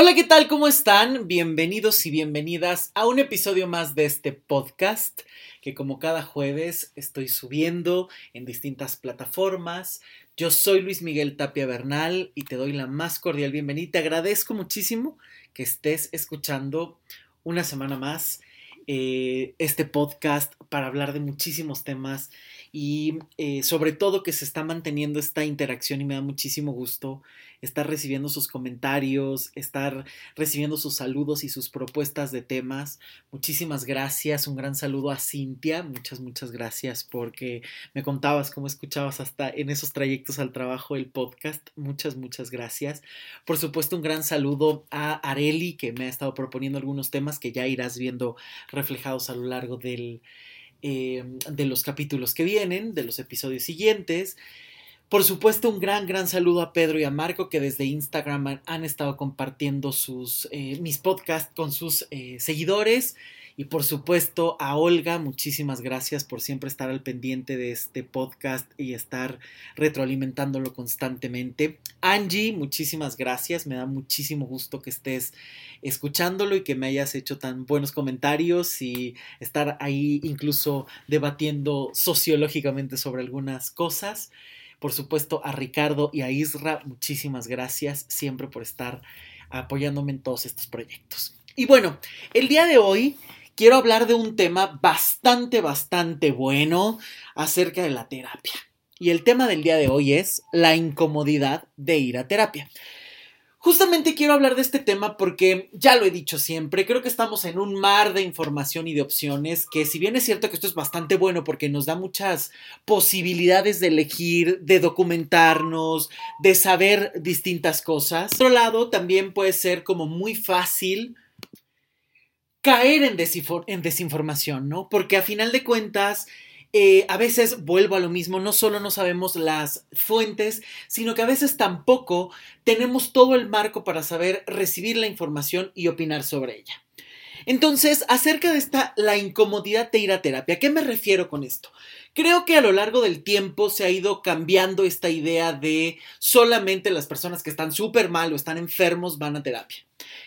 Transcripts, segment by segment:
Hola, ¿qué tal? ¿Cómo están? Bienvenidos y bienvenidas a un episodio más de este podcast que como cada jueves estoy subiendo en distintas plataformas. Yo soy Luis Miguel Tapia Bernal y te doy la más cordial bienvenida. Te agradezco muchísimo que estés escuchando una semana más eh, este podcast para hablar de muchísimos temas y eh, sobre todo que se está manteniendo esta interacción y me da muchísimo gusto estar recibiendo sus comentarios, estar recibiendo sus saludos y sus propuestas de temas. Muchísimas gracias, un gran saludo a Cintia, muchas, muchas gracias porque me contabas cómo escuchabas hasta en esos trayectos al trabajo el podcast. Muchas, muchas gracias. Por supuesto, un gran saludo a Areli que me ha estado proponiendo algunos temas que ya irás viendo reflejados a lo largo del eh, de los capítulos que vienen, de los episodios siguientes. Por supuesto, un gran, gran saludo a Pedro y a Marco que desde Instagram han estado compartiendo sus, eh, mis podcasts con sus eh, seguidores. Y por supuesto a Olga, muchísimas gracias por siempre estar al pendiente de este podcast y estar retroalimentándolo constantemente. Angie, muchísimas gracias, me da muchísimo gusto que estés escuchándolo y que me hayas hecho tan buenos comentarios y estar ahí incluso debatiendo sociológicamente sobre algunas cosas. Por supuesto a Ricardo y a Isra, muchísimas gracias siempre por estar apoyándome en todos estos proyectos. Y bueno, el día de hoy quiero hablar de un tema bastante, bastante bueno acerca de la terapia. Y el tema del día de hoy es la incomodidad de ir a terapia. Justamente quiero hablar de este tema porque ya lo he dicho siempre, creo que estamos en un mar de información y de opciones que si bien es cierto que esto es bastante bueno porque nos da muchas posibilidades de elegir, de documentarnos, de saber distintas cosas, por otro lado también puede ser como muy fácil caer en, desinformación, ¿no? Porque a final de cuentas, eh, a veces vuelvo a lo mismo, no solo no sabemos las fuentes, sino que a veces tampoco tenemos todo el marco para saber recibir la información y opinar sobre ella. Entonces, acerca de esta, la incomodidad de ir a terapia, ¿a qué me refiero con esto? Creo que a lo largo del tiempo se ha ido cambiando esta idea de solamente las personas que están súper mal o están enfermos van a terapia.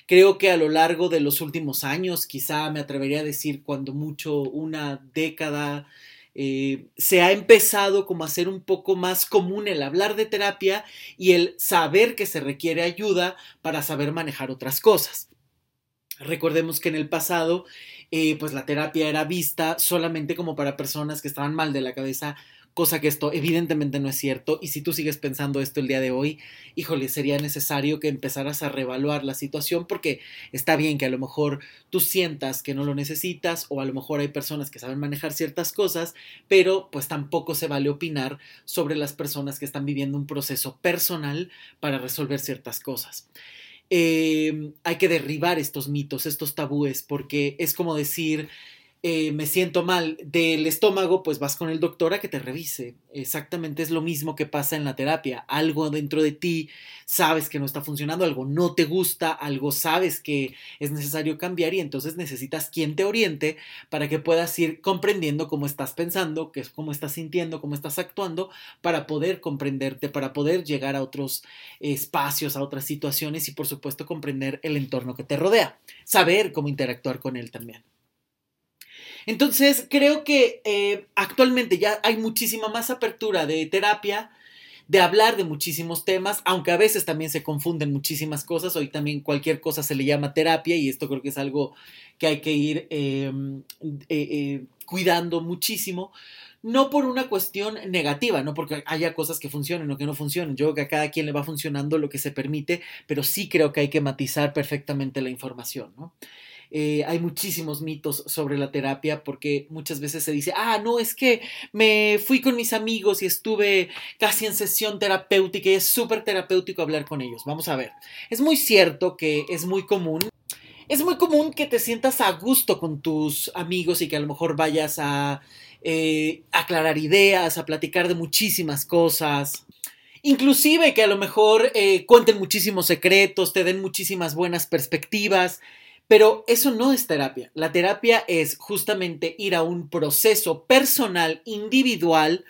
Creo que a lo largo de los últimos años, quizá me atrevería a decir cuando mucho una década, eh, se ha empezado como a ser un poco más común el hablar de terapia y el saber que se requiere ayuda para saber manejar otras cosas. Recordemos que en el pasado, eh, pues la terapia era vista solamente como para personas que estaban mal de la cabeza, cosa que esto evidentemente no es cierto. Y si tú sigues pensando esto el día de hoy, híjole, sería necesario que empezaras a reevaluar la situación porque está bien que a lo mejor tú sientas que no lo necesitas o a lo mejor hay personas que saben manejar ciertas cosas, pero pues tampoco se vale opinar sobre las personas que están viviendo un proceso personal para resolver ciertas cosas. Em, hay que derribar estos mitos, estos tabúes, porque es como decir, eh, me siento mal del estómago, pues vas con el doctor a que te revise. Exactamente es lo mismo que pasa en la terapia. Algo dentro de ti sabes que no está funcionando, algo no te gusta, algo sabes que es necesario cambiar y entonces necesitas quien te oriente para que puedas ir comprendiendo cómo estás pensando, cómo estás sintiendo, cómo estás actuando, para poder comprenderte, para poder llegar a otros espacios, a otras situaciones y por supuesto comprender el entorno que te rodea, saber cómo interactuar con él también. Entonces, creo que eh, actualmente ya hay muchísima más apertura de terapia, de hablar de muchísimos temas, aunque a veces también se confunden muchísimas cosas. Hoy también cualquier cosa se le llama terapia y esto creo que es algo que hay que ir em, eh, eh, cuidando muchísimo. No por una cuestión negativa, no porque haya cosas que funcionen o que no funcionen. Yo creo que a cada quien le va funcionando lo que se permite, pero sí creo que hay que matizar perfectamente la información, ¿no? Eh, hay muchísimos mitos sobre la terapia porque muchas veces se dice, ah, no, es que me fui con mis amigos y estuve casi en sesión terapéutica y es súper terapéutico hablar con ellos. Vamos a ver, es muy cierto que es muy común. Es muy común que te sientas a gusto con tus amigos y que a lo mejor vayas a eh, aclarar ideas, a platicar de muchísimas cosas. Inclusive que a lo mejor eh, cuenten muchísimos secretos, te den muchísimas buenas perspectivas. Pero eso no es terapia. La terapia es justamente ir a un proceso personal, individual,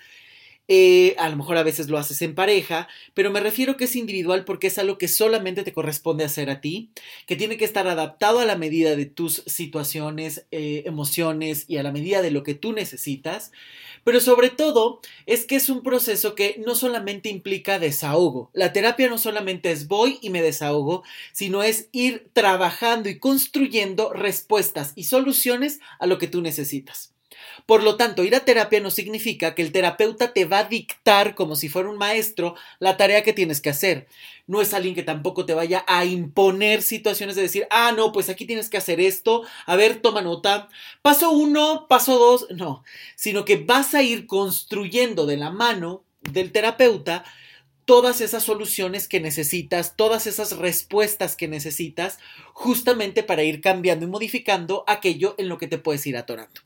Eh, a lo mejor a veces lo haces en pareja, pero me refiero que es individual porque es algo que solamente te corresponde hacer a ti, que tiene que estar adaptado a la medida de tus situaciones, eh, emociones y a la medida de lo que tú necesitas. Pero sobre todo es que es un proceso que no solamente implica desahogo. La terapia no solamente es voy y me desahogo, sino es ir trabajando y construyendo respuestas y soluciones a lo que tú necesitas. Por lo tanto, ir a terapia no significa que el terapeuta te va a dictar como si fuera un maestro la tarea que tienes que hacer. No es alguien que tampoco te vaya a imponer situaciones de decir, ah, no, pues aquí tienes que hacer esto, a ver, toma nota, paso uno, paso dos, no, sino que vas a ir construyendo de la mano del terapeuta todas esas soluciones que necesitas, todas esas respuestas que necesitas, justamente para ir cambiando y modificando aquello en lo que te puedes ir atorando.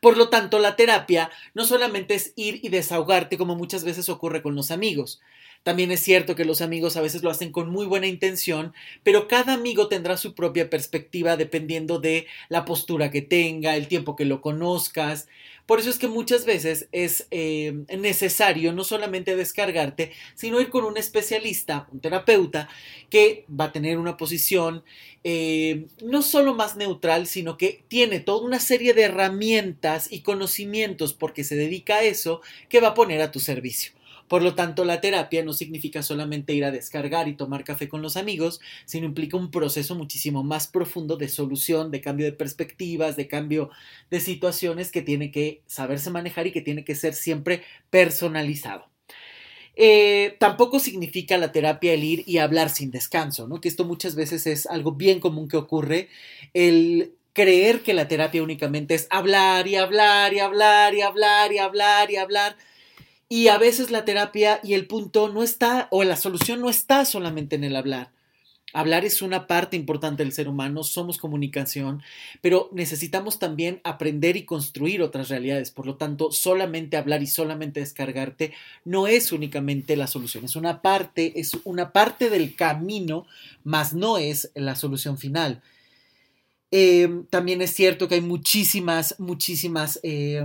Por lo tanto, la terapia no solamente es ir y desahogarte como muchas veces ocurre con los amigos. También es cierto que los amigos a veces lo hacen con muy buena intención, pero cada amigo tendrá su propia perspectiva dependiendo de la postura que tenga, el tiempo que lo conozcas. Por eso es que muchas veces es eh, necesario no solamente descargarte, sino ir con un especialista, un terapeuta, que va a tener una posición eh, no solo más neutral, sino que tiene toda una serie de herramientas y conocimientos porque se dedica a eso que va a poner a tu servicio. Por lo tanto, la terapia no significa solamente ir a descargar y tomar café con los amigos, sino implica un proceso muchísimo más profundo de solución, de cambio de perspectivas, de cambio de situaciones que tiene que saberse manejar y que tiene que ser siempre personalizado. Eh, tampoco significa la terapia el ir y hablar sin descanso, ¿no? Que esto muchas veces es algo bien común que ocurre, el creer que la terapia únicamente es hablar y hablar y hablar y hablar y hablar y hablar a veces la terapia y el punto no está, o la solución no está solamente en el hablar. Hablar es una parte importante del ser humano, somos comunicación, pero necesitamos también aprender y construir otras realidades. Por lo tanto, solamente hablar y solamente descargarte no es únicamente la solución, es una parte, es una parte del camino, más no es la solución final. Eh, también es cierto que hay muchísimas, muchísimas eh,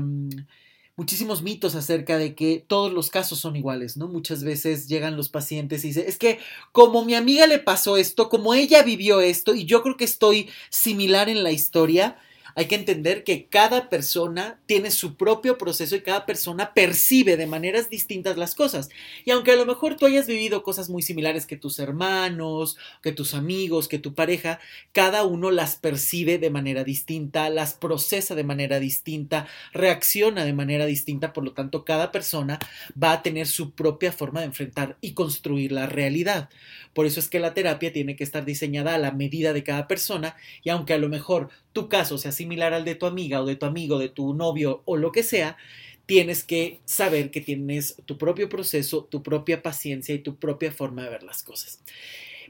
muchísimos mitos acerca de que todos los casos son iguales, ¿no? Muchas veces llegan los pacientes y dicen, es que como mi amiga le pasó esto, como ella vivió esto, y yo creo que estoy similar en la historia, hay que entender que cada persona tiene su propio proceso y cada persona percibe de maneras distintas las cosas. Y aunque a lo mejor tú hayas vivido cosas muy similares que tus hermanos, que tus amigos, que tu pareja, cada uno las percibe de manera distinta, las procesa de manera distinta, reacciona de manera distinta, por lo tanto cada persona va a tener su propia forma de enfrentar y construir la realidad. Por eso es que la terapia tiene que estar diseñada a la medida de cada persona y aunque a lo mejor tu caso sea similar al de tu amiga o de tu amigo, de tu novio o lo que sea, tienes que saber que tienes tu propio proceso, tu propia paciencia y tu propia forma de ver las cosas.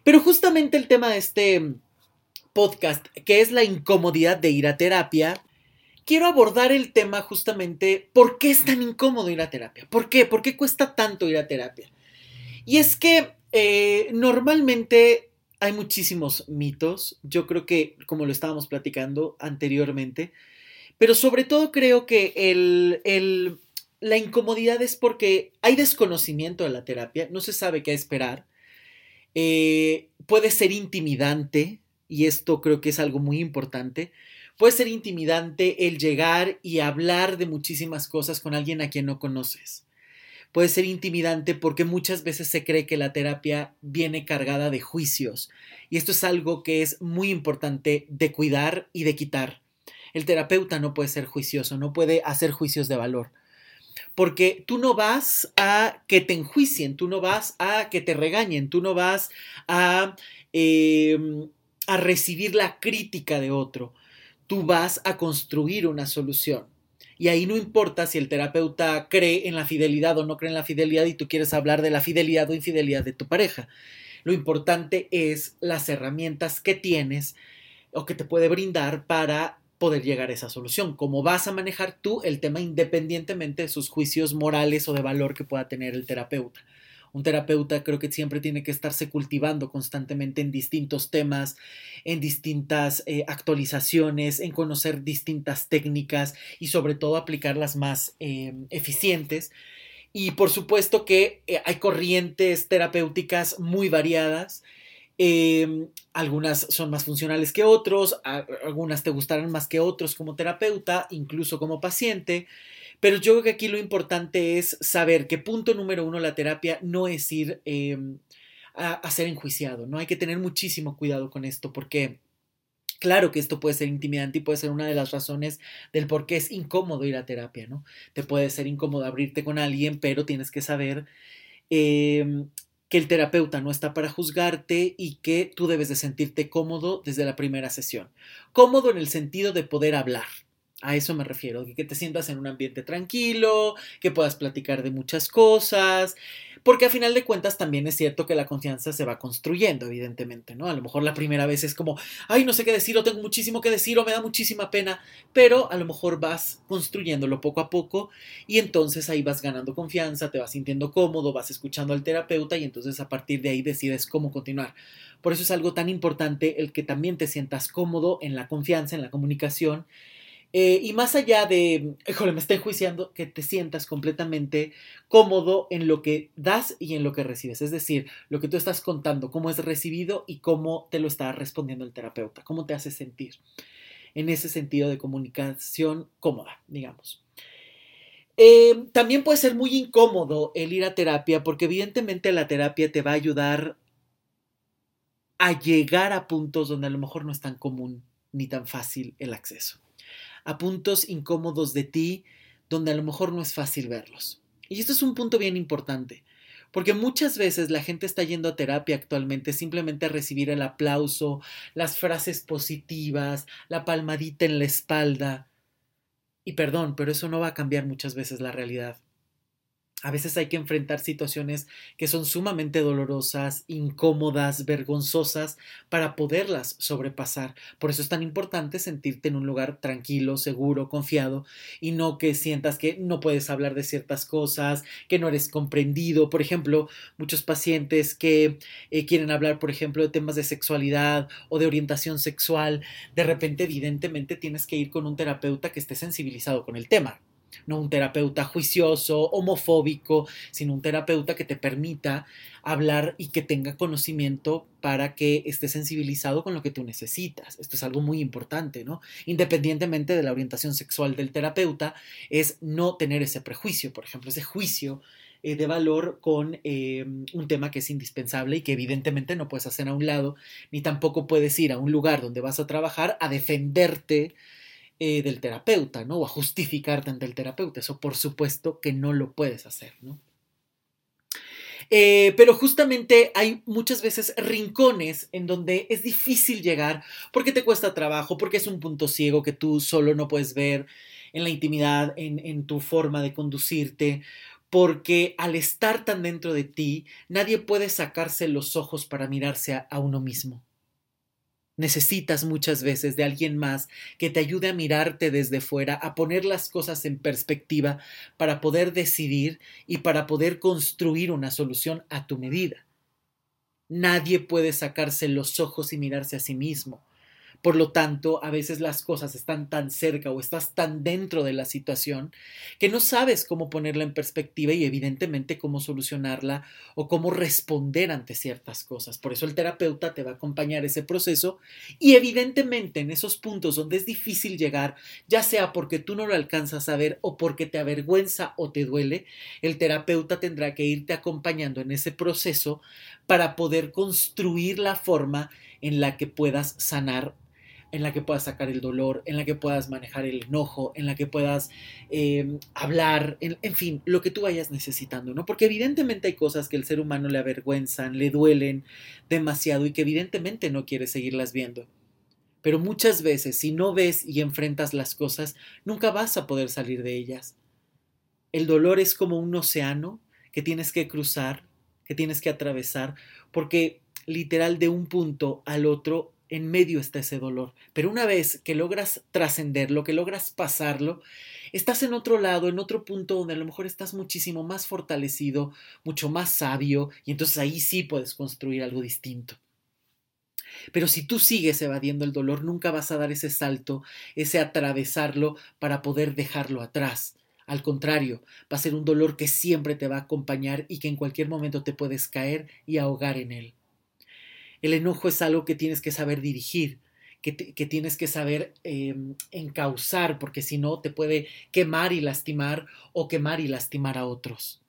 Pero justamente el tema de este podcast, que es la incomodidad de ir a terapia, quiero abordar el tema justamente por qué es tan incómodo ir a terapia. ¿Por qué? ¿Por qué cuesta tanto ir a terapia? Y es que eh, normalmente hay muchísimos mitos, yo creo que como lo estábamos platicando anteriormente, pero sobre todo creo que el, la incomodidad es porque hay desconocimiento de la terapia, no se sabe qué esperar, eh, puede ser intimidante, y esto creo que es algo muy importante, puede ser intimidante el llegar y hablar de muchísimas cosas con alguien a quien no conoces puede ser intimidante porque muchas veces se cree que la terapia viene cargada de juicios y esto es algo que es muy importante de cuidar y de quitar. El terapeuta no puede ser juicioso, no puede hacer juicios de valor. Porque tú no vas a que te enjuicien, tú no vas a que te regañen, tú no vas a, em, a recibir la crítica de otro, tú vas a construir una solución. Y ahí no importa si el terapeuta cree en la fidelidad o no cree en la fidelidad y tú quieres hablar de la fidelidad o infidelidad de tu pareja. Lo importante es las herramientas que tienes o que te puede brindar para poder llegar a esa solución. Cómo vas a manejar tú el tema independientemente de sus juicios morales o de valor que pueda tener el terapeuta. Un terapeuta creo que siempre tiene que estarse cultivando constantemente en distintos temas, en distintas eh, actualizaciones, en conocer distintas técnicas y sobre todo aplicarlas más eh, eficientes. Y por supuesto que eh, hay corrientes terapéuticas muy variadas. algunas son más funcionales que otros, algunas te gustarán más que otros como terapeuta, incluso como paciente. Pero yo creo que aquí lo importante es saber que punto número uno, la terapia no es ir em, a, ser enjuiciado, ¿no? Hay que tener muchísimo cuidado con esto porque... Claro que esto puede ser intimidante y puede ser una de las razones del por qué es incómodo ir a terapia, ¿no? Te puede ser incómodo abrirte con alguien, pero tienes que saber em, que el terapeuta no está para juzgarte y que tú debes de sentirte cómodo desde la primera sesión. Cómodo en el sentido de poder hablar, a eso me refiero, que te sientas en un ambiente tranquilo, que puedas platicar de muchas cosas, porque a final de cuentas también es cierto que la confianza se va construyendo, evidentemente, ¿no? A lo mejor la primera vez es como, ay, no sé qué decir, o tengo muchísimo que decir, o me da muchísima pena, pero a lo mejor vas construyéndolo poco a poco y entonces ahí vas ganando confianza, te vas sintiendo cómodo, vas escuchando al terapeuta y entonces a partir de ahí decides cómo continuar. Por eso es algo tan importante el que también te sientas cómodo en la confianza, en la comunicación eh, y más allá de, híjole, me está enjuiciando, que te sientas completamente cómodo en lo que das y en lo que recibes. Es decir, lo que tú estás contando, cómo es recibido y cómo te lo está respondiendo el terapeuta, cómo te hace sentir. En ese sentido de comunicación cómoda, digamos. Eh, también puede ser muy incómodo el ir a terapia porque evidentemente la terapia te va a ayudar a llegar a puntos donde a lo mejor no es tan común ni tan fácil el acceso a puntos incómodos de ti donde a lo mejor no es fácil verlos. Y esto es un punto bien importante, porque muchas veces la gente está yendo a terapia actualmente simplemente a recibir el aplauso, las frases positivas, la palmadita en la espalda. Y perdón, pero eso no va a cambiar muchas veces la realidad. A veces hay que enfrentar situaciones que son sumamente dolorosas, incómodas, vergonzosas para poderlas sobrepasar. Por eso es tan importante sentirte en un lugar tranquilo, seguro, confiado y no que sientas que no puedes hablar de ciertas cosas, que no eres comprendido. Por ejemplo, muchos pacientes que eh, quieren hablar, por ejemplo, de temas de sexualidad o de orientación sexual, de repente evidentemente tienes que ir con un terapeuta que esté sensibilizado con el tema no un terapeuta juicioso, homofóbico, sino un terapeuta que te permita hablar y que tenga conocimiento para que esté sensibilizado con lo que tú necesitas. Esto es algo muy importante, ¿no? Independientemente de la orientación sexual del terapeuta, es no tener ese prejuicio, por ejemplo, ese juicio eh, de valor con eh, un tema que es indispensable y que evidentemente no puedes hacer a un lado, ni tampoco puedes ir a un lugar donde vas a trabajar a defenderte eh, del terapeuta, ¿no? O a justificarte ante el terapeuta. Eso por supuesto que no lo puedes hacer, ¿no? Eh, pero justamente hay muchas veces rincones en donde es difícil llegar porque te cuesta trabajo, porque es un punto ciego que tú solo no puedes ver en la intimidad, en, en tu forma de conducirte, porque al estar tan dentro de ti, nadie puede sacarse los ojos para mirarse a uno mismo. Necesitas muchas veces de alguien más que te ayude a mirarte desde fuera, a poner las cosas en perspectiva para poder decidir y para poder construir una solución a tu medida. Nadie puede sacarse los ojos y mirarse a sí mismo. Por lo tanto, a veces las cosas están tan cerca o estás tan dentro de la situación que no sabes cómo ponerla en perspectiva y evidentemente cómo solucionarla o cómo responder ante ciertas cosas. Por eso el terapeuta te va a acompañar ese proceso y evidentemente en esos puntos donde es difícil llegar, ya sea porque tú no lo alcanzas a ver o porque te avergüenza o te duele, el terapeuta tendrá que irte acompañando en ese proceso para poder construir la forma en la que puedas sanar en la que puedas sacar el dolor, en la que puedas manejar el enojo, en la que puedas em, hablar, en, en, fin, lo que tú vayas necesitando, ¿no? Porque evidentemente hay cosas que el ser humano le avergüenzan, le duelen demasiado y que evidentemente no quiere seguirlas viendo. Pero muchas veces, si no ves y enfrentas las cosas, nunca vas a poder salir de ellas. El dolor es como un océano que tienes que cruzar, que tienes que atravesar, porque literal de un punto al otro en medio está ese dolor. Pero una vez que logras trascenderlo, que logras pasarlo, estás en otro lado, en otro punto donde a lo mejor estás muchísimo más fortalecido, mucho más sabio, y entonces ahí sí puedes construir algo distinto. Pero si tú sigues evadiendo el dolor, nunca vas a dar ese salto, ese atravesarlo para poder dejarlo atrás. Al contrario, va a ser un dolor que siempre te va a acompañar y que en cualquier momento te puedes caer y ahogar en él. El enojo es algo que tienes que saber dirigir, que, tienes que saber em, encauzar, porque si no te puede quemar y lastimar o quemar y lastimar a otros.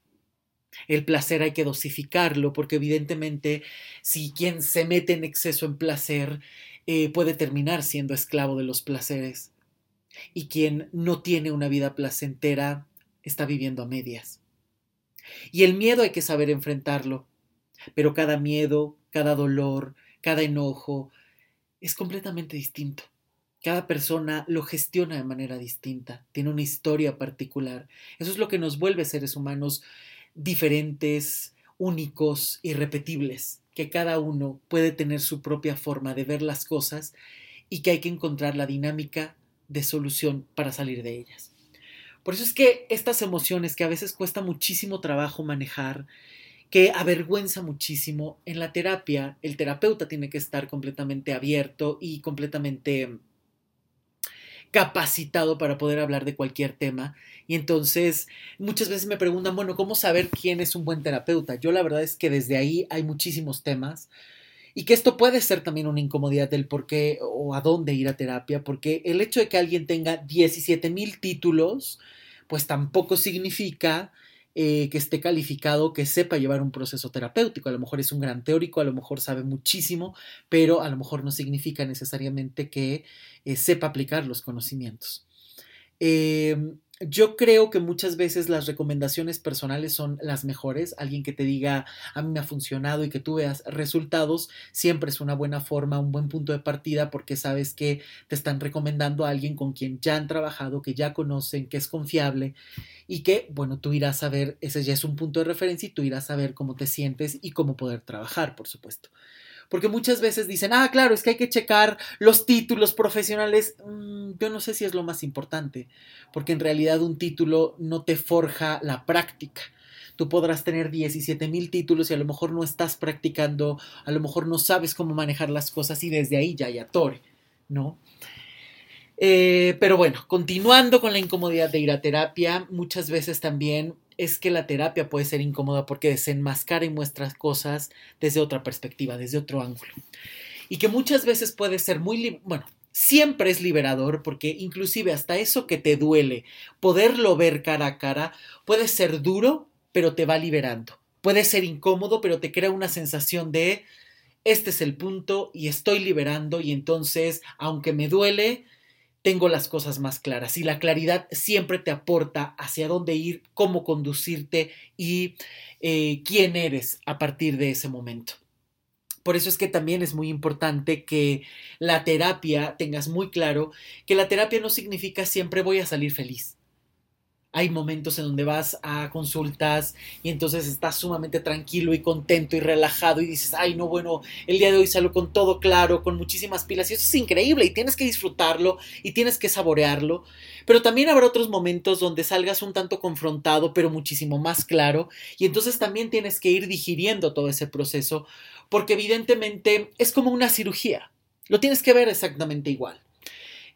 El placer hay que dosificarlo, porque evidentemente si quien se mete en exceso en placer eh, puede terminar siendo esclavo de los placeres y quien no tiene una vida placentera está viviendo a medias. Y el miedo hay que saber enfrentarlo, pero cada miedo, cada dolor, cada enojo es completamente distinto. Cada persona lo gestiona de manera distinta, tiene una historia particular. Eso es lo que nos vuelve seres humanos diferentes, únicos, irrepetibles, que cada uno puede tener su propia forma de ver las cosas y que hay que encontrar la dinámica de solución para salir de ellas. Por eso es que estas emociones que a veces cuesta muchísimo trabajo manejar, que avergüenza muchísimo, en la terapia el terapeuta tiene que estar completamente abierto y completamente capacitado para poder hablar de cualquier tema. Y entonces muchas veces me preguntan, bueno, ¿cómo saber quién es un buen terapeuta? Yo la verdad es que desde ahí hay muchísimos temas y que esto puede ser también una incomodidad del por qué o a dónde ir a terapia, porque el hecho de que alguien tenga 17 mil títulos, pues tampoco significa eh, que esté calificado, que sepa llevar un proceso terapéutico. A lo mejor es un gran teórico, a lo mejor sabe muchísimo, pero a lo mejor no significa necesariamente que eh, sepa aplicar los conocimientos. Eh, yo creo que muchas veces las recomendaciones personales son las mejores. Alguien que te diga, a mí me ha funcionado y que tú veas resultados, siempre es una buena forma, un buen punto de partida porque sabes que te están recomendando a alguien con quien ya han trabajado, que ya conocen, que es confiable y que, bueno, tú irás a ver, ese ya es un punto de referencia y tú irás a ver cómo te sientes y cómo poder trabajar, por supuesto porque muchas veces dicen, ah, claro, es que hay que checar los títulos profesionales. Mm, yo no sé si es lo más importante, porque en realidad un título no te forja la práctica. Tú podrás tener 17 mil títulos y a lo mejor no estás practicando, a lo mejor no sabes cómo manejar las cosas y desde ahí ya hay atore, ¿no? Eh, pero bueno, continuando con la incomodidad de ir a terapia, muchas veces también es que la terapia puede ser incómoda porque desenmascara y cosas desde otra perspectiva, desde otro ángulo. Y que muchas veces puede ser muy, bueno, siempre es liberador porque inclusive hasta eso que te duele, poderlo ver cara a cara, puede ser duro, pero te va liberando. Puede ser incómodo, pero te crea una sensación de, este es el punto y estoy liberando y entonces, aunque me duele, tengo las cosas más claras y la claridad siempre te aporta hacia dónde ir, cómo conducirte y eh, quién eres a partir de ese momento. Por eso es que también es muy importante que la terapia tengas muy claro que la terapia no significa siempre voy a salir feliz. Hay momentos en donde vas a consultas y entonces estás sumamente tranquilo y contento y relajado y dices, ay, no, bueno, el día de hoy salgo con todo claro, con muchísimas pilas y eso es increíble y tienes que disfrutarlo y tienes que saborearlo. Pero también habrá otros momentos donde salgas un tanto confrontado, pero muchísimo más claro y entonces también tienes que ir digiriendo todo ese proceso porque evidentemente es como una cirugía. Lo tienes que ver exactamente igual.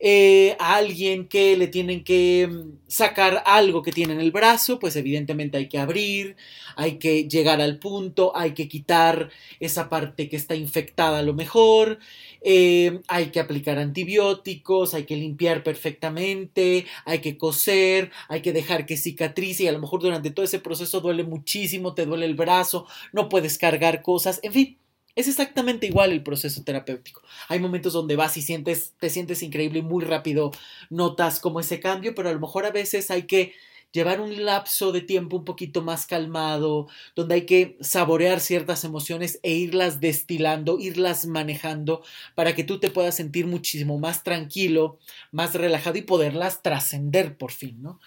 Eh, a alguien que le tienen que mm, sacar algo que tiene en el brazo, pues evidentemente hay que abrir, hay que llegar al punto, hay que quitar esa parte que está infectada a lo mejor, eh, hay que aplicar antibióticos, hay que limpiar perfectamente, hay que coser, hay que dejar que cicatrice y a lo mejor durante todo ese proceso duele muchísimo, te duele el brazo, no puedes cargar cosas, en fin. Es exactamente igual el proceso terapéutico. Hay momentos donde vas y sientes, te sientes increíble y muy rápido notas como ese cambio, pero a lo mejor a veces hay que llevar un lapso de tiempo un poquito más calmado, donde hay que saborear ciertas emociones e irlas destilando, irlas manejando para que tú te puedas sentir muchísimo más tranquilo, más relajado y poderlas trascender por fin, ¿no?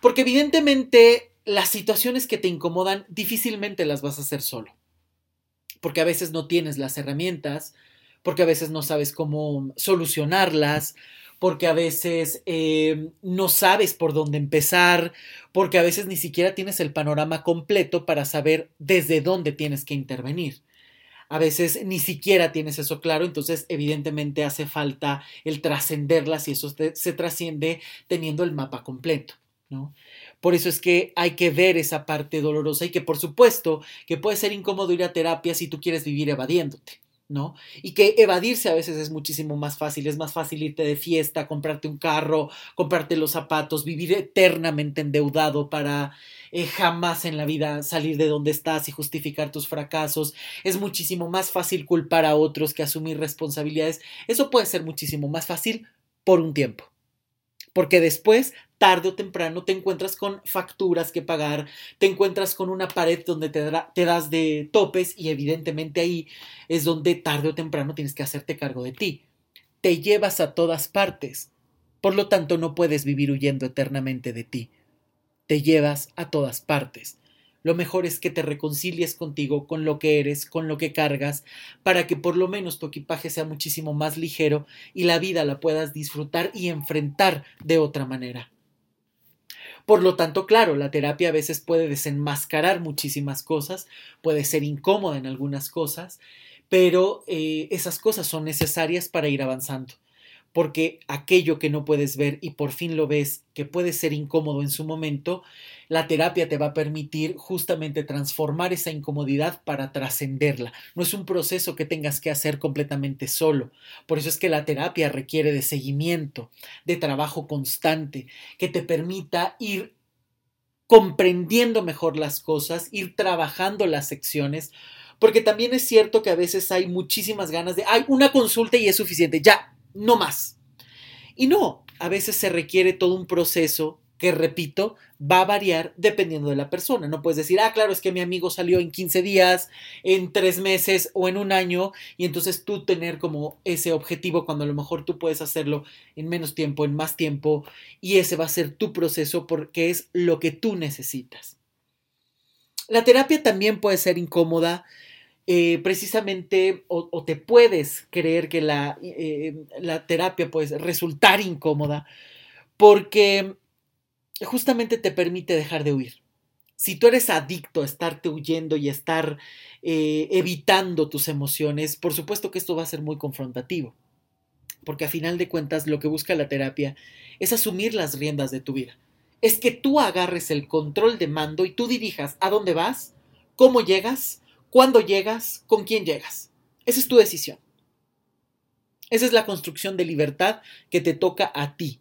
Porque evidentemente las situaciones que te incomodan difícilmente las vas a hacer solo porque a veces no tienes las herramientas, porque a veces no sabes cómo solucionarlas, porque a veces eh, no sabes por dónde empezar, porque a veces ni siquiera tienes el panorama completo para saber desde dónde tienes que intervenir. A veces ni siquiera tienes eso claro, entonces evidentemente hace falta el trascenderlas y eso se trasciende teniendo el mapa completo. ¿no? Por eso es que hay que ver esa parte dolorosa y que por supuesto que puede ser incómodo ir a terapia si tú quieres vivir evadiéndote. ¿no? Y que evadirse a veces es muchísimo más fácil, es más fácil irte de fiesta, comprarte un carro, comprarte los zapatos, vivir eternamente endeudado para eh, jamás en la vida salir de donde estás y justificar tus fracasos, es muchísimo más fácil culpar a otros que asumir responsabilidades, eso puede ser muchísimo más fácil por un tiempo porque después, tarde o temprano, te encuentras con facturas que pagar, te encuentras con una pared donde te, das de topes y evidentemente ahí es donde tarde o temprano tienes que hacerte cargo de ti. Te llevas a todas partes, por lo tanto no puedes vivir huyendo eternamente de ti. Te llevas a todas partes lo mejor es que te reconcilies contigo, con lo que eres, con lo que cargas, para que por lo menos tu equipaje sea muchísimo más ligero y la vida la puedas disfrutar y enfrentar de otra manera. Por lo tanto, claro, la terapia a veces puede desenmascarar muchísimas cosas, puede ser incómoda en algunas cosas, pero eh, esas cosas son necesarias para ir avanzando porque aquello que no puedes ver y por fin lo ves, que puede ser incómodo en su momento, la terapia te va a permitir justamente transformar esa incomodidad para trascenderla. No es un proceso que tengas que hacer completamente solo. Por eso es que la terapia requiere de seguimiento, de trabajo constante, que te permita ir comprendiendo mejor las cosas, ir trabajando las secciones, porque también es cierto que a veces hay muchísimas ganas de, hay una consulta y es suficiente, ya, no más. Y no, a veces se requiere todo un proceso que, repito, va a variar dependiendo de la persona. No puedes decir, ah, claro, es que mi amigo salió en 15 días, en 3 meses o en un año, y entonces tú tener como ese objetivo cuando a lo mejor tú puedes hacerlo en menos tiempo, en más tiempo, y ese va a ser tu proceso porque es lo que tú necesitas. La terapia también puede ser incómoda eh, precisamente o, te puedes creer que la, eh, la terapia puede resultar incómoda porque justamente te permite dejar de huir. Si tú eres adicto a estarte huyendo y estar eh, evitando tus emociones, por supuesto que esto va a ser muy confrontativo, porque a final de cuentas lo que busca la terapia es asumir las riendas de tu vida. Es que tú agarres el control de mando y tú dirijas a dónde vas, cómo llegas cuándo llegas, con quién llegas. Esa es tu decisión. Esa es la construcción de libertad que te toca a ti.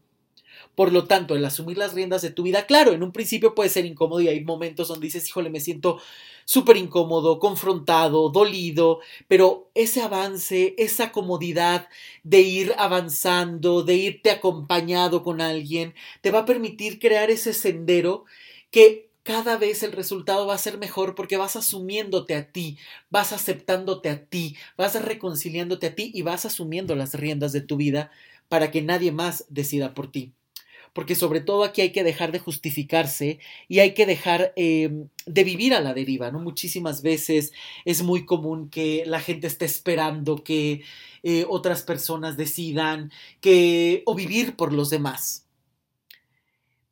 Por lo tanto, el asumir las riendas de tu vida, claro, en un principio puede ser incómodo y hay momentos donde dices, híjole, me siento súper incómodo, confrontado, dolido, pero ese avance, esa comodidad de ir avanzando, de irte acompañado con alguien, te va a permitir crear ese sendero que cada vez el resultado va a ser mejor porque vas asumiéndote a ti, vas aceptándote a ti, vas reconciliándote a ti y vas asumiendo las riendas de tu vida para que nadie más decida por ti. Porque sobre todo aquí hay que dejar de justificarse y hay que dejar em, de vivir a la deriva, ¿no? Muchísimas veces es muy común que la gente esté esperando que eh, otras personas decidan que o vivir por los demás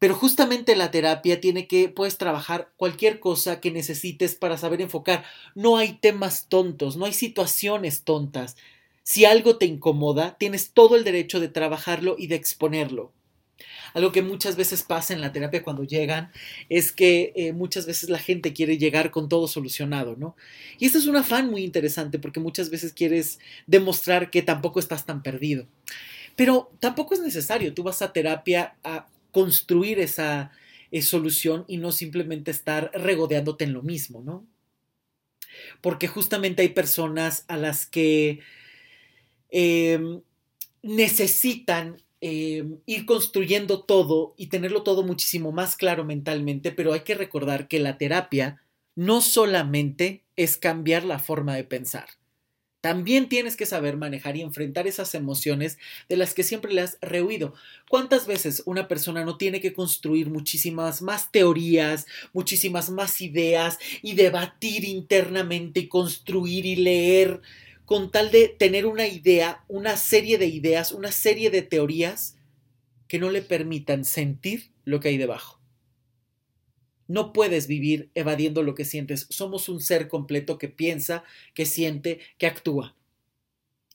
pero justamente la terapia tiene que, puedes trabajar cualquier cosa que necesites para saber enfocar. No hay temas tontos, no hay situaciones tontas. Si algo te incomoda, tienes todo el derecho de trabajarlo y de exponerlo. Algo que muchas veces pasa en la terapia cuando llegan es que eh, muchas veces la gente quiere llegar con todo solucionado, ¿no? Y esto es un afán muy interesante porque muchas veces quieres demostrar que tampoco estás tan perdido. Pero tampoco es necesario. Tú vas a terapia a construir esa eh, solución y no simplemente estar regodeándote en lo mismo, ¿no? Porque justamente hay personas a las que em, necesitan em, ir construyendo todo y tenerlo todo muchísimo más claro mentalmente, pero hay que recordar que la terapia no solamente es cambiar la forma de pensar. También tienes que saber manejar y enfrentar esas emociones de las que siempre le has rehuido. ¿Cuántas veces una persona no tiene que construir muchísimas más teorías, muchísimas más ideas y debatir internamente y construir y leer con tal de tener una idea, una serie de ideas, una serie de teorías que no le permitan sentir lo que hay debajo. No puedes vivir evadiendo lo que sientes. Somos un ser completo que piensa, que siente, que actúa.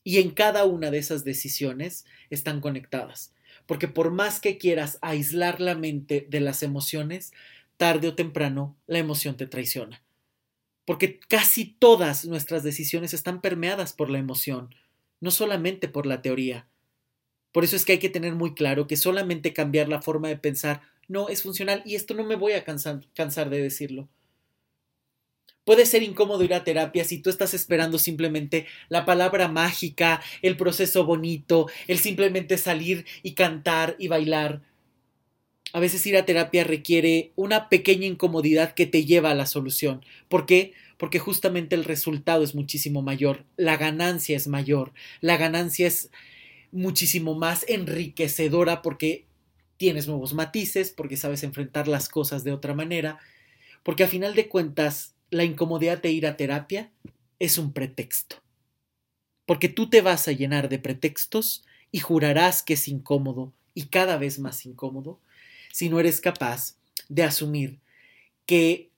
Y en cada una de esas decisiones están conectadas. Porque por más que quieras aislar la mente de las emociones, tarde o temprano la emoción te traiciona. Porque casi todas nuestras decisiones están permeadas por la emoción, no solamente por la teoría. Por eso es que hay que tener muy claro que solamente cambiar la forma de pensar no es funcional y esto no me voy a cansar, de decirlo. Puede ser incómodo ir a terapia si tú estás esperando simplemente la palabra mágica, el proceso bonito, el simplemente salir y cantar y bailar. A veces ir a terapia requiere una pequeña incomodidad que te lleva a la solución. ¿Por qué? Porque justamente el resultado es muchísimo mayor, la ganancia es mayor, la ganancia es muchísimo más enriquecedora porque tienes nuevos matices, porque sabes enfrentar las cosas de otra manera, porque a final de cuentas la incomodidad de ir a terapia es un pretexto. Porque tú te vas a llenar de pretextos y jurarás que es incómodo y cada vez más incómodo si no eres capaz de asumir que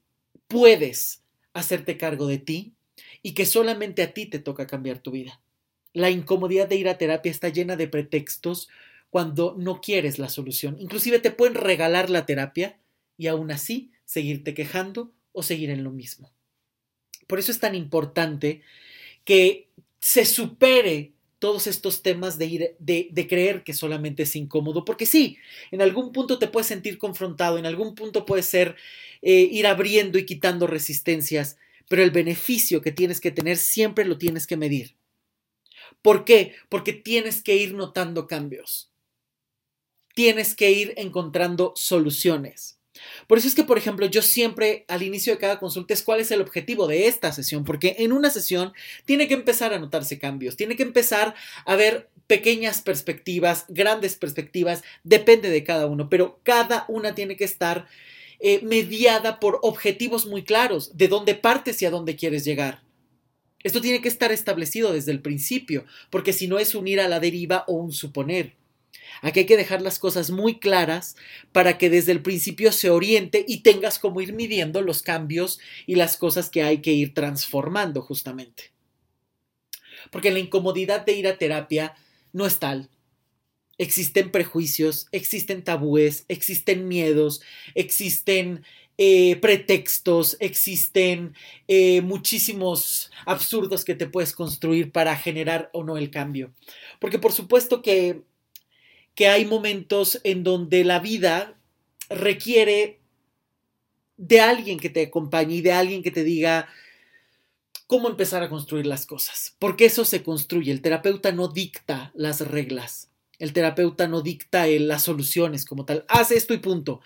puedes hacerte cargo de ti y que solamente a ti te toca cambiar tu vida. La incomodidad de ir a terapia está llena de pretextos cuando no quieres la solución. Inclusive te pueden regalar la terapia y aún así seguirte quejando o seguir en lo mismo. Por eso es tan importante que se supere todos estos temas de, ir, de, creer que solamente es incómodo, porque sí, en algún punto te puedes sentir confrontado, en algún punto puede ser eh, ir abriendo y quitando resistencias, pero el beneficio que tienes que tener siempre lo tienes que medir. ¿Por qué? Porque tienes que ir notando cambios. Tienes que ir encontrando soluciones. Por eso es que, por ejemplo, yo siempre al inicio de cada consulta es cuál es el objetivo de esta sesión, porque en una sesión tiene que empezar a notarse cambios, tiene que empezar a ver pequeñas perspectivas, grandes perspectivas, depende de cada uno, pero cada una tiene que estar eh, mediada por objetivos muy claros, de dónde partes y a dónde quieres llegar. Esto tiene que estar establecido desde el principio, porque si no es unir a la deriva o un suponer. Aquí hay que dejar las cosas muy claras para que desde el principio se oriente y tengas como ir midiendo los cambios y las cosas que hay que ir transformando justamente. Porque la incomodidad de ir a terapia no es tal. Existen prejuicios, existen tabúes, existen miedos, existen eh, pretextos, existen eh, muchísimos absurdos que te puedes construir para generar o no el cambio. Porque por supuesto que que hay momentos en donde la vida requiere de alguien que te acompañe y de alguien que te diga cómo empezar a construir las cosas. Porque eso se construye. El terapeuta no dicta las reglas. El terapeuta no dicta las soluciones como tal. Haz esto y punto.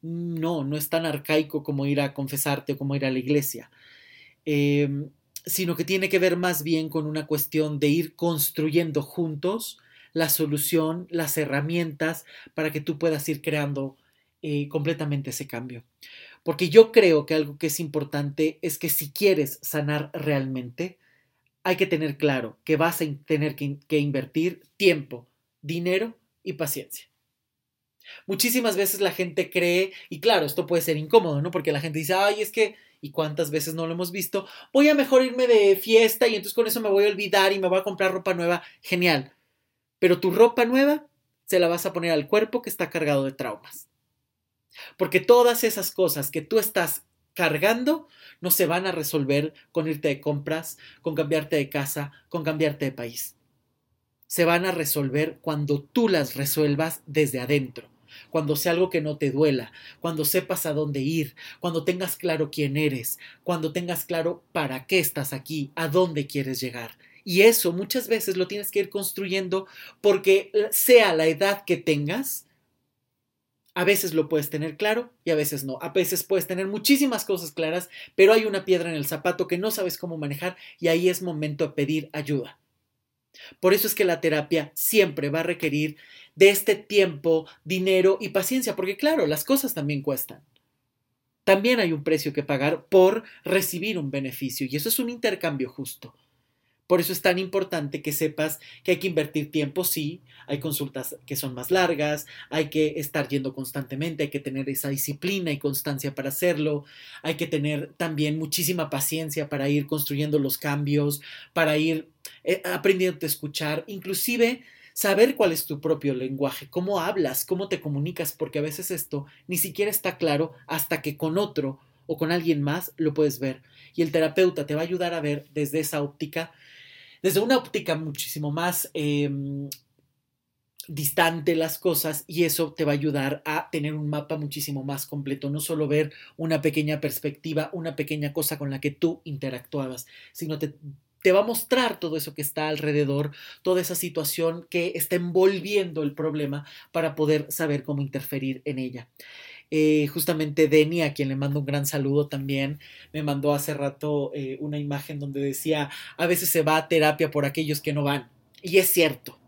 No, no es tan arcaico como ir a confesarte o como ir a la iglesia. Em, sino que tiene que ver más bien con una cuestión de ir construyendo juntos la solución, las herramientas para que tú puedas ir creando eh, completamente ese cambio. Porque yo creo que algo que es importante es que si quieres sanar realmente, hay que tener claro que vas a tener que, que invertir tiempo, dinero y paciencia. Muchísimas veces la gente cree, y claro, esto puede ser incómodo, ¿no? Porque la gente dice, ay, es que, ¿y cuántas veces no lo hemos visto? Voy a mejor irme de fiesta y entonces con eso me voy a olvidar y me voy a comprar ropa nueva. Genial pero tu ropa nueva se la vas a poner al cuerpo que está cargado de traumas. Porque todas esas cosas que tú estás cargando no se van a resolver con irte de compras, con cambiarte de casa, con cambiarte de país. Se van a resolver cuando tú las resuelvas desde adentro, cuando sea algo que no te duela, cuando sepas a dónde ir, cuando tengas claro quién eres, cuando tengas claro para qué estás aquí, a dónde quieres llegar. Y eso muchas veces lo tienes que ir construyendo porque sea la edad que tengas, a veces lo puedes tener claro y a veces no. A veces puedes tener muchísimas cosas claras, pero hay una piedra en el zapato que no sabes cómo manejar y ahí es momento de pedir ayuda. Por eso es que la terapia siempre va a requerir de este tiempo, dinero y paciencia, porque claro, las cosas también cuestan. También hay un precio que pagar por recibir un beneficio y eso es un intercambio justo. Por eso es tan importante que sepas que hay que invertir tiempo, sí, hay consultas que son más largas, hay que estar yendo constantemente, hay que tener esa disciplina y constancia para hacerlo, hay que tener también muchísima paciencia para ir construyendo los cambios, para ir eh, aprendiendo a escuchar, inclusive saber cuál es tu propio lenguaje, cómo hablas, cómo te comunicas, porque a veces esto ni siquiera está claro hasta que con otro o con alguien más lo puedes ver. Y el terapeuta te va a ayudar a ver desde esa óptica desde una óptica muchísimo más em, distante las cosas y eso te va a ayudar a tener un mapa muchísimo más completo, no solo ver una pequeña perspectiva, una pequeña cosa con la que tú interactuabas, sino te, te va a mostrar todo eso que está alrededor, toda esa situación que está envolviendo el problema para poder saber cómo interferir en ella. Eh, justamente Denny, a quien le mando un gran saludo también, me mandó hace rato eh, una imagen donde decía, a veces se va a terapia por aquellos que no van. Y es cierto.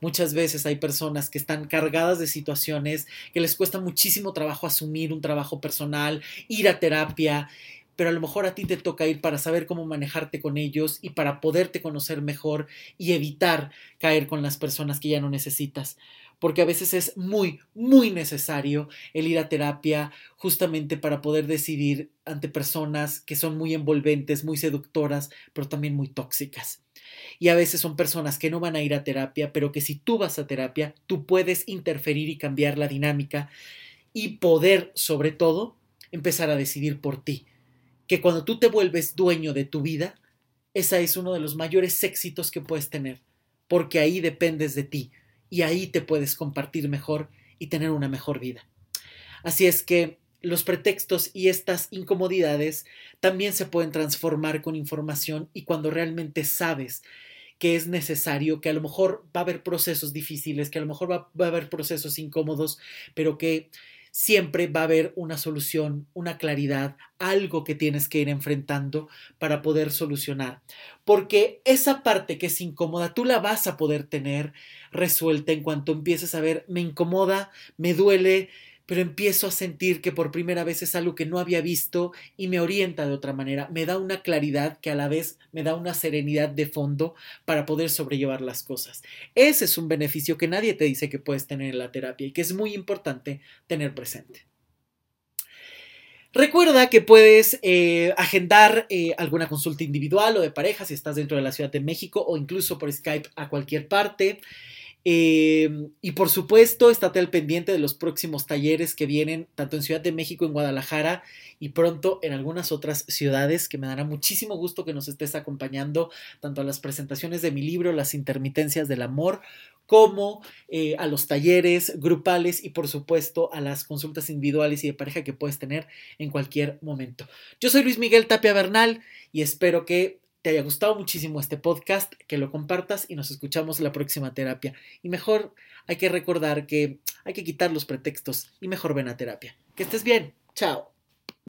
Muchas veces hay personas que están cargadas de situaciones que les cuesta muchísimo trabajo asumir un trabajo personal, ir a terapia, pero a lo mejor a ti te toca ir para saber cómo manejarte con ellos y para poderte conocer mejor y evitar caer con las personas que ya no necesitas porque a veces es muy, muy necesario el ir a terapia justamente para poder decidir ante personas que son muy envolventes, muy seductoras, pero también muy tóxicas. Y a veces son personas que no van a ir a terapia, pero que si tú vas a terapia, tú puedes interferir y cambiar la dinámica y poder, sobre todo, empezar a decidir por ti. Que cuando tú te vuelves dueño de tu vida, ese es uno de los mayores éxitos que puedes tener, porque ahí dependes de ti, y ahí te puedes compartir mejor y tener una mejor vida. Así es que los pretextos y estas incomodidades también se pueden transformar con información y cuando realmente sabes que es necesario, que a lo mejor va a haber procesos difíciles, que a lo mejor va, a haber procesos incómodos, pero que siempre va a haber una solución, una claridad, algo que tienes que ir enfrentando para poder solucionar. Porque esa parte que es incómoda, tú la vas a poder tener resuelta en cuanto empieces a ver, me incomoda, me duele, pero empiezo a sentir que por primera vez es algo que no había visto y me orienta de otra manera, me da una claridad que a la vez me da una serenidad de fondo para poder sobrellevar las cosas. Ese es un beneficio que nadie te dice que puedes tener en la terapia y que es muy importante tener presente. Recuerda que puedes eh, agendar eh, alguna consulta individual o de pareja si estás dentro de la Ciudad de México o incluso por Skype a cualquier parte. Em, y por supuesto, estate al pendiente de los próximos talleres que vienen tanto en Ciudad de México, en Guadalajara y pronto en algunas otras ciudades que me dará muchísimo gusto que nos estés acompañando tanto a las presentaciones de mi libro, Las intermitencias del amor, como eh, a los talleres grupales y por supuesto a las consultas individuales y de pareja que puedes tener en cualquier momento. Yo soy Luis Miguel Tapia Bernal y espero que te haya gustado muchísimo este podcast, que lo compartas y nos escuchamos la próxima terapia. Y mejor hay que recordar que hay que quitar los pretextos y mejor ven a terapia. Que estés bien. Chao.